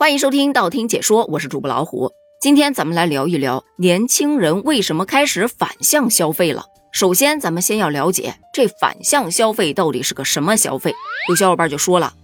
欢迎收听道听解说，我是主播老虎。今天咱们来聊一聊年轻人为什么开始反向消费了。首先，咱们先要了解这反向消费到底是个什么消费。有小伙伴就说了，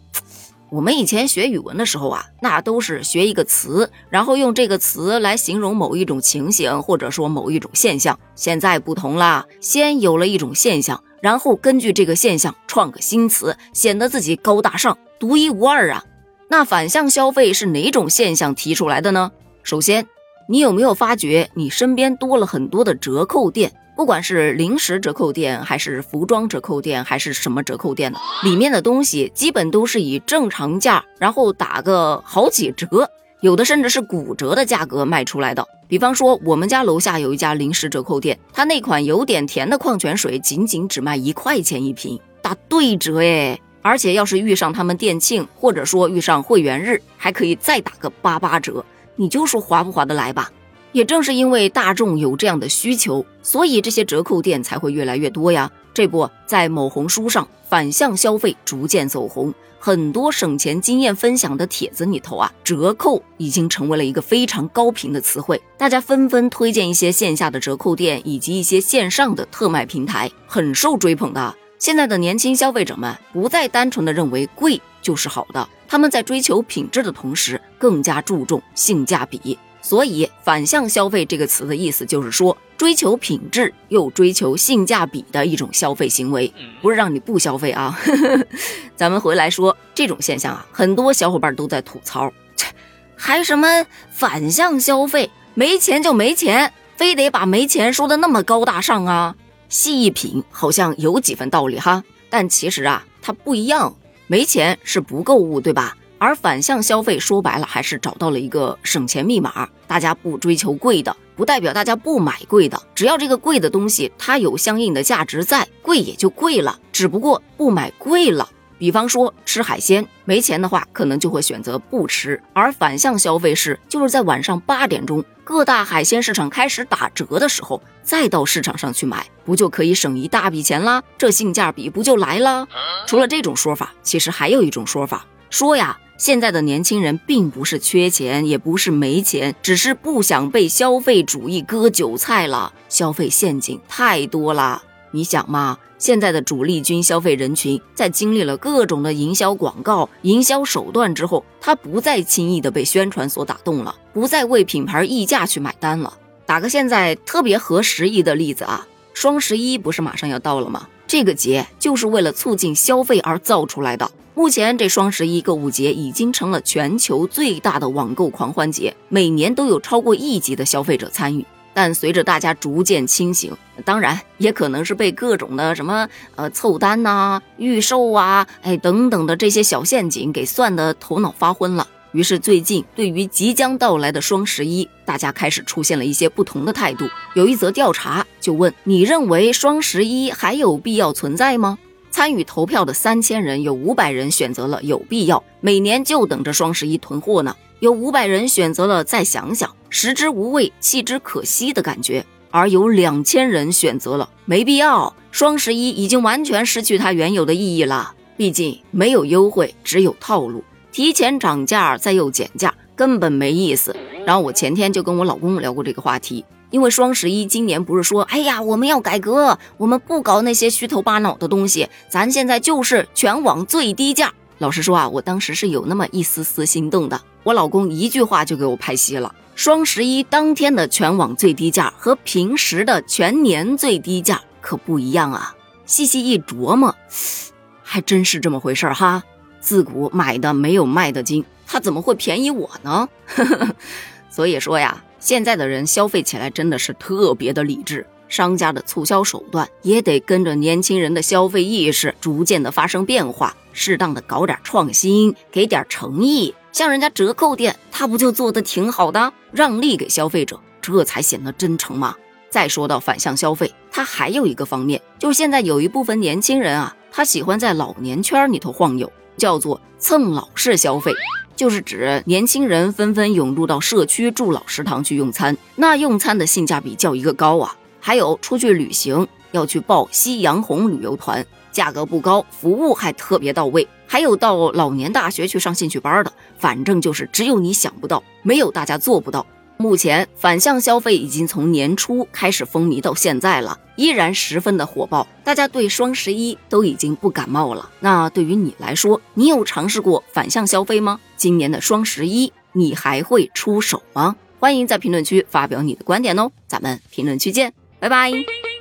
我们以前学语文的时候啊，那都是学一个词，然后用这个词来形容某一种情形，或者说某一种现象。现在不同啦，先有了一种现象，然后根据这个现象创个新词，显得自己高大上、独一无二啊。那反向消费是哪种现象提出来的呢？首先，你有没有发觉你身边多了很多的折扣店？不管是零食折扣店，还是服装折扣店，还是什么折扣店的，里面的东西基本都是以正常价，然后打个好几折，有的甚至是骨折的价格卖出来的。比方说，我们家楼下有一家零食折扣店，它那款有点甜的矿泉水，仅仅只卖一块钱一瓶，打对折哎！而且要是遇上他们店庆，或者说遇上会员日，还可以再打个八八折。你就说划不划得来吧？也正是因为大众有这样的需求，所以这些折扣店才会越来越多呀。这不在某红书上，反向消费逐渐走红，很多省钱经验分享的帖子里头啊，折扣已经成为了一个非常高频的词汇，大家纷纷推荐一些线下的折扣店以及一些线上的特卖平台，很受追捧的。现在的年轻消费者们不再单纯的认为贵就是好的，他们在追求品质的同时，更加注重性价比。所以，反向消费这个词的意思就是说，追求品质又追求性价比的一种消费行为，不是让你不消费啊。咱们回来说这种现象啊，很多小伙伴都在吐槽，切，还什么反向消费？没钱就没钱，非得把没钱说的那么高大上啊？细一品，好像有几分道理哈，但其实啊，它不一样。没钱是不购物，对吧？而反向消费说白了，还是找到了一个省钱密码。大家不追求贵的，不代表大家不买贵的。只要这个贵的东西它有相应的价值在，贵也就贵了。只不过不买贵了。比方说吃海鲜，没钱的话，可能就会选择不吃。而反向消费是，就是在晚上八点钟，各大海鲜市场开始打折的时候，再到市场上去买，不就可以省一大笔钱啦？这性价比不就来了？除了这种说法，其实还有一种说法，说呀，现在的年轻人并不是缺钱，也不是没钱，只是不想被消费主义割韭菜了。消费陷阱太多了，你想嘛？现在的主力军消费人群，在经历了各种的营销广告、营销手段之后，他不再轻易的被宣传所打动了，不再为品牌溢价去买单了。打个现在特别合时宜的例子啊，双十一不是马上要到了吗？这个节就是为了促进消费而造出来的。目前这双十一购物节已经成了全球最大的网购狂欢节，每年都有超过亿级的消费者参与。但随着大家逐渐清醒，当然也可能是被各种的什么呃凑单呐、预售啊、哎等等的这些小陷阱给算的头脑发昏了。于是最近对于即将到来的双十一，大家开始出现了一些不同的态度。有一则调查就问：你认为双十一还有必要存在吗？参与投票的三千人，有五百人选择了有必要，每年就等着双十一囤货呢。有五百人选择了再想想，食之无味，弃之可惜的感觉；而有两千人选择了没必要。双十一已经完全失去它原有的意义了，毕竟没有优惠，只有套路，提前涨价再又减价，根本没意思。然后我前天就跟我老公聊过这个话题，因为双十一今年不是说，哎呀，我们要改革，我们不搞那些虚头巴脑的东西，咱现在就是全网最低价。老实说啊，我当时是有那么一丝丝心动的。我老公一句话就给我拍稀了。双十一当天的全网最低价和平时的全年最低价可不一样啊！细细一琢磨，还真是这么回事儿哈。自古买的没有卖的精，他怎么会便宜我呢？所以说呀，现在的人消费起来真的是特别的理智。商家的促销手段也得跟着年轻人的消费意识逐渐的发生变化，适当的搞点创新，给点诚意。像人家折扣店，他不就做的挺好的，让利给消费者，这才显得真诚嘛。再说到反向消费，它还有一个方面，就是现在有一部分年轻人啊，他喜欢在老年圈里头晃悠，叫做蹭老式消费，就是指年轻人纷纷涌入到社区住老食堂去用餐，那用餐的性价比叫一个高啊。还有出去旅行要去报夕阳红旅游团，价格不高，服务还特别到位，还有到老年大学去上兴趣班的，反正就是只有你想不到，没有大家做不到。目前反向消费已经从年初开始风靡到现在了，依然十分的火爆，大家对双十一都已经不感冒了。那对于你来说，你有尝试过反向消费吗？今年的双十一你还会出手吗？欢迎在评论区发表你的观点哦，咱们评论区见，拜拜。